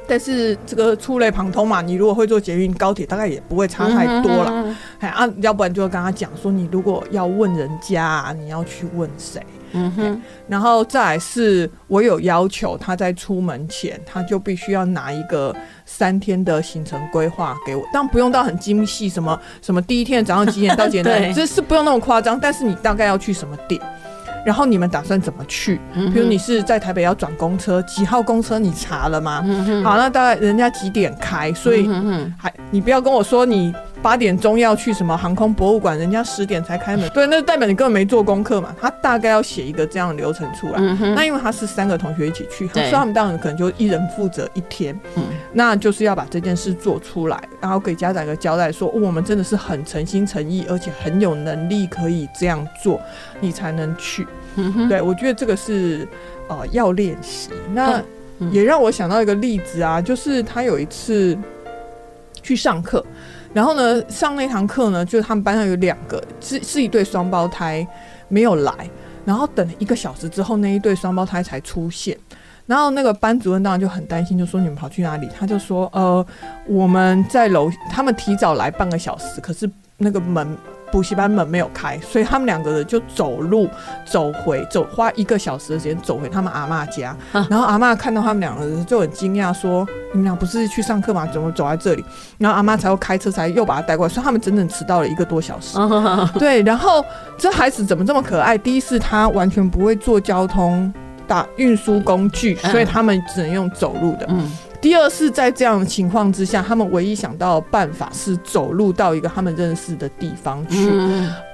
但是这个触类旁通嘛，你如果会坐捷运，高铁大概也不会差太多了。哎啊，要不然就要跟他讲说，你如果要问人家啊，你要去问谁？嗯哼，然后再来是我有要求，他在出门前，他就必须要拿一个三天的行程规划给我，但不用到很精细，什么什么第一天早上几点到几点，对这是不用那么夸张，但是你大概要去什么点，然后你们打算怎么去？比如你是在台北要转公车，几号公车你查了吗？好，那大概人家几点开？所以还你不要跟我说你。八点钟要去什么航空博物馆，人家十点才开门。对，那代表你根本没做功课嘛。他大概要写一个这样的流程出来。那因为他是三个同学一起去，对所以他们当然可能就一人负责一天。嗯，那就是要把这件事做出来，然后给家长一个交代说，说、哦、我们真的是很诚心诚意，而且很有能力可以这样做，你才能去。嗯哼，对，我觉得这个是呃要练习。那也让我想到一个例子啊，就是他有一次去上课。然后呢，上那堂课呢，就是他们班上有两个是是一对双胞胎没有来，然后等了一个小时之后，那一对双胞胎才出现。然后那个班主任当然就很担心，就说你们跑去哪里？他就说呃，我们在楼，他们提早来半个小时，可是那个门。补习班门没有开，所以他们两个人就走路走回，走花一个小时的时间走回他们阿妈家。啊、然后阿妈看到他们两个人就很惊讶，说：“你们俩不是去上课吗？怎么走在这里？”然后阿妈才会开车，才又把他带过来。所以他们整整迟到了一个多小时。啊、对，然后这孩子怎么这么可爱？第一是他完全不会坐交通大运输工具，所以他们只能用走路的。嗯。第二是在这样的情况之下，他们唯一想到的办法是走路到一个他们认识的地方去，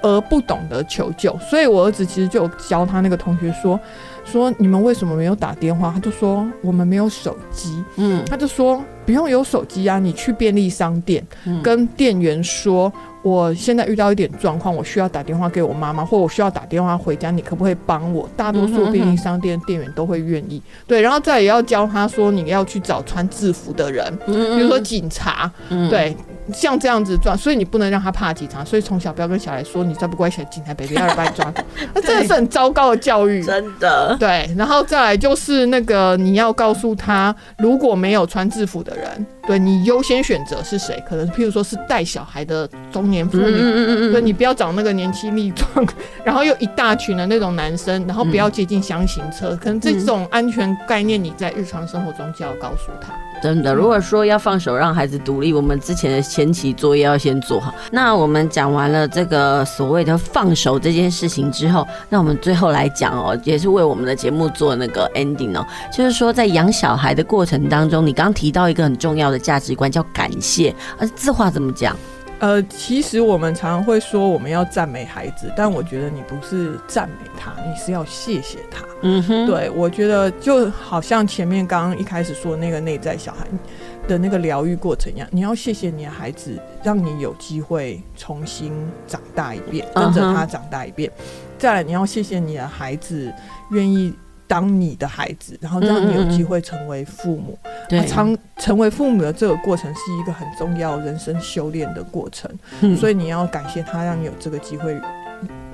而不懂得求救。所以我儿子其实就教他那个同学说。说你们为什么没有打电话？他就说我们没有手机。嗯，他就说不用有手机啊，你去便利商店，跟店员说，我现在遇到一点状况，我需要打电话给我妈妈，或我需要打电话回家，你可不可以帮我？大多数便利商店店员都会愿意。对，然后再也要教他说，你要去找穿制服的人，比如说警察。对。像这样子抓，所以你不能让他怕警察。所以从小不要跟小孩说，你再不乖，小警察 baby 要把你抓走。那真的是很糟糕的教育，真的。对，然后再来就是那个你要告诉他，如果没有穿制服的人，对你优先选择是谁？可能譬如说是带小孩的中年妇女，嗯嗯嗯嗯，对，你不要找那个年轻力壮，然后又一大群的那种男生，然后不要接近箱型车。可能这种安全概念，你在日常生活中就要告诉他。真的，如果说要放手让孩子独立，我们之前的前期作业要先做好。那我们讲完了这个所谓的放手这件事情之后，那我们最后来讲哦，也是为我们的节目做那个 ending 哦，就是说在养小孩的过程当中，你刚刚提到一个很重要的价值观，叫感谢，而这话怎么讲？呃，其实我们常常会说我们要赞美孩子，但我觉得你不是赞美他，你是要谢谢他。嗯哼，对，我觉得就好像前面刚刚一开始说那个内在小孩的那个疗愈过程一样，你要谢谢你的孩子，让你有机会重新长大一遍，跟着他长大一遍。Uh huh. 再来，你要谢谢你的孩子愿意。当你的孩子，然后让你有机会成为父母，对，成成为父母的这个过程是一个很重要人生修炼的过程，嗯、所以你要感谢他，让你有这个机会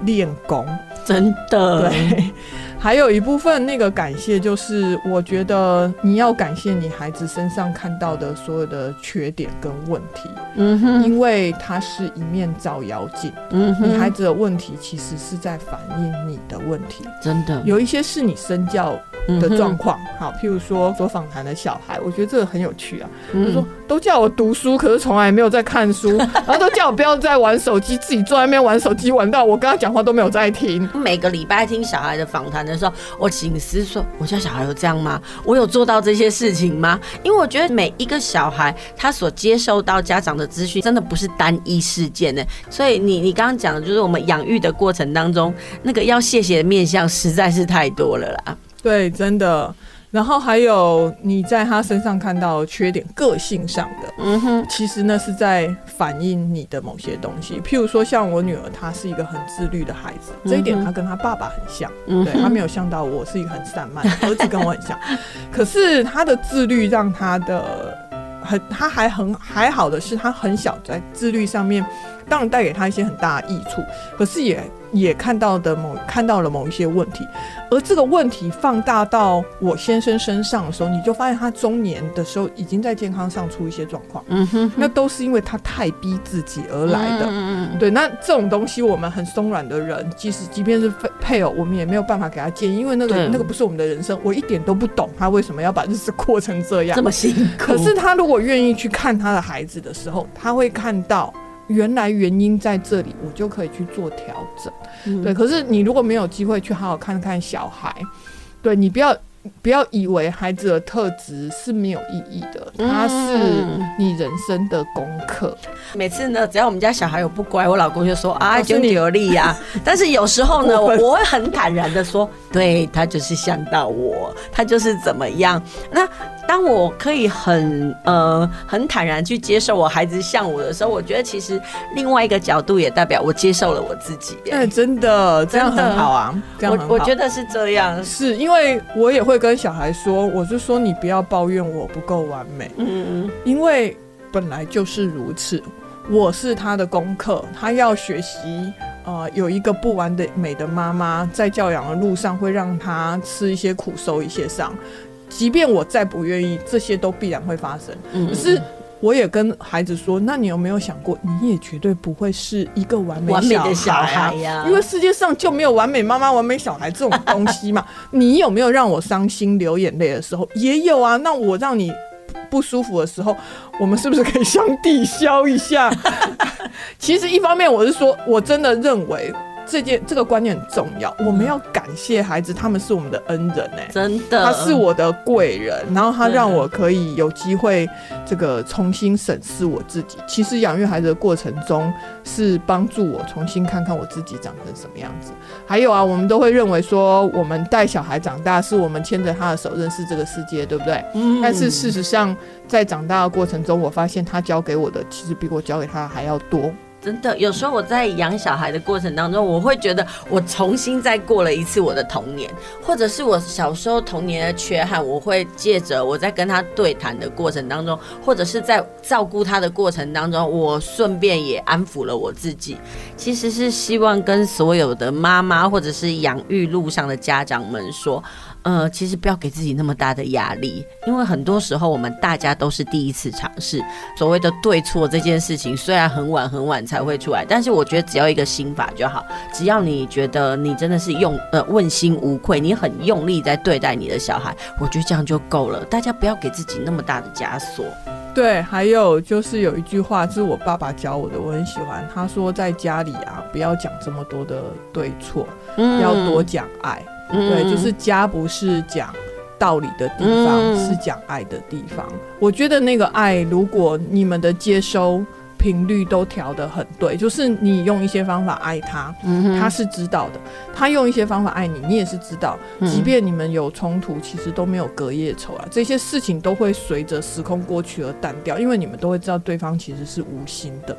练功，真的。对。还有一部分那个感谢，就是我觉得你要感谢你孩子身上看到的所有的缺点跟问题，嗯哼，因为它是一面照妖镜，嗯哼，你孩子的问题其实是在反映你的问题，真的，有一些是你身教的状况，好，譬如说所访谈的小孩，我觉得这个很有趣啊，他说都叫我读书，可是从来没有在看书，然后都叫我不要再玩手机，自己坐在那边玩手机，玩到我跟他讲话都没有在听，每个礼拜听小孩的访谈。的时候，我省思说，我家小孩有这样吗？我有做到这些事情吗？因为我觉得每一个小孩他所接受到家长的资讯，真的不是单一事件呢。所以你你刚刚讲的就是我们养育的过程当中，那个要谢谢的面相实在是太多了啦。对，真的。然后还有你在他身上看到缺点，个性上的，嗯哼，其实呢是在反映你的某些东西。譬如说，像我女儿，她是一个很自律的孩子，这一点她跟她爸爸很像，嗯、对，她没有像到我是一个很散漫，儿子跟我很像。可是她的自律让她的很，她还很还好的是，她很小在自律上面，当然带给他一些很大的益处，可是也。也看到的某看到了某一些问题，而这个问题放大到我先生身上的时候，你就发现他中年的时候已经在健康上出一些状况。嗯哼，那都是因为他太逼自己而来的。嗯嗯，对，那这种东西我们很松软的人，即使即便是配偶，我们也没有办法给他建议，因为那个那个不是我们的人生，我一点都不懂他为什么要把日子过成这样，这么辛苦。可是他如果愿意去看他的孩子的时候，他会看到。原来原因在这里，我就可以去做调整。嗯、对，可是你如果没有机会去好好看看小孩，对，你不要。不要以为孩子的特质是没有意义的，它是你人生的功课。每次呢，只要我们家小孩有不乖，我老公就说啊，就你有力呀。但是有时候呢，我我会很坦然的说，对，他就是像到我，他就是怎么样。那当我可以很呃很坦然去接受我孩子像我的时候，我觉得其实另外一个角度也代表我接受了我自己。哎，真的，这样很好啊。我我觉得是这样，是因为我也会。跟小孩说，我是说你不要抱怨我不够完美，嗯，因为本来就是如此，我是他的功课，他要学习，呃，有一个不完的美的妈妈在教养的路上会让他吃一些苦，受一些伤，即便我再不愿意，这些都必然会发生，嗯，可是。我也跟孩子说，那你有没有想过，你也绝对不会是一个完美的小孩呀，因为世界上就没有完美妈妈、完美小孩这种东西嘛。你有没有让我伤心流眼泪的时候？也有啊。那我让你不舒服的时候，我们是不是可以相抵消一下？其实一方面我是说，我真的认为。这件这个观念很重要，我们要感谢孩子，他们是我们的恩人哎、欸，真的，他是我的贵人，然后他让我可以有机会这个重新审视我自己。其实养育孩子的过程中，是帮助我重新看看我自己长成什么样子。还有啊，我们都会认为说，我们带小孩长大，是我们牵着他的手认识这个世界，对不对？嗯。但是事实上，在长大的过程中，我发现他教给我的，其实比我教给他还要多。真的，有时候我在养小孩的过程当中，我会觉得我重新再过了一次我的童年，或者是我小时候童年的缺憾，我会借着我在跟他对谈的过程当中，或者是在照顾他的过程当中，我顺便也安抚了我自己。其实是希望跟所有的妈妈或者是养育路上的家长们说。呃，其实不要给自己那么大的压力，因为很多时候我们大家都是第一次尝试。所谓的对错这件事情，虽然很晚很晚才会出来，但是我觉得只要一个心法就好。只要你觉得你真的是用呃问心无愧，你很用力在对待你的小孩，我觉得这样就够了。大家不要给自己那么大的枷锁。对，还有就是有一句话是我爸爸教我的，我很喜欢。他说在家里啊，不要讲这么多的对错，嗯，要多讲爱。对，就是家不是讲道理的地方，嗯、是讲爱的地方。我觉得那个爱，如果你们的接收频率都调得很对，就是你用一些方法爱他，嗯、他是知道的；他用一些方法爱你，你也是知道。即便你们有冲突，其实都没有隔夜仇啊。这些事情都会随着时空过去而淡掉，因为你们都会知道对方其实是无心的。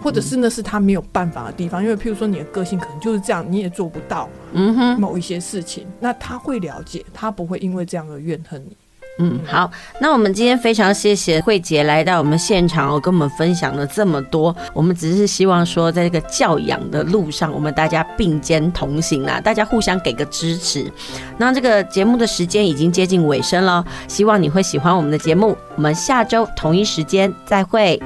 或者是那是他没有办法的地方，因为譬如说你的个性可能就是这样，你也做不到，嗯哼，某一些事情，那他会了解，他不会因为这样而怨恨你。嗯，好，那我们今天非常谢谢慧姐来到我们现场哦，跟我们分享了这么多。我们只是希望说，在这个教养的路上，我们大家并肩同行啦，大家互相给个支持。那这个节目的时间已经接近尾声了，希望你会喜欢我们的节目。我们下周同一时间再会。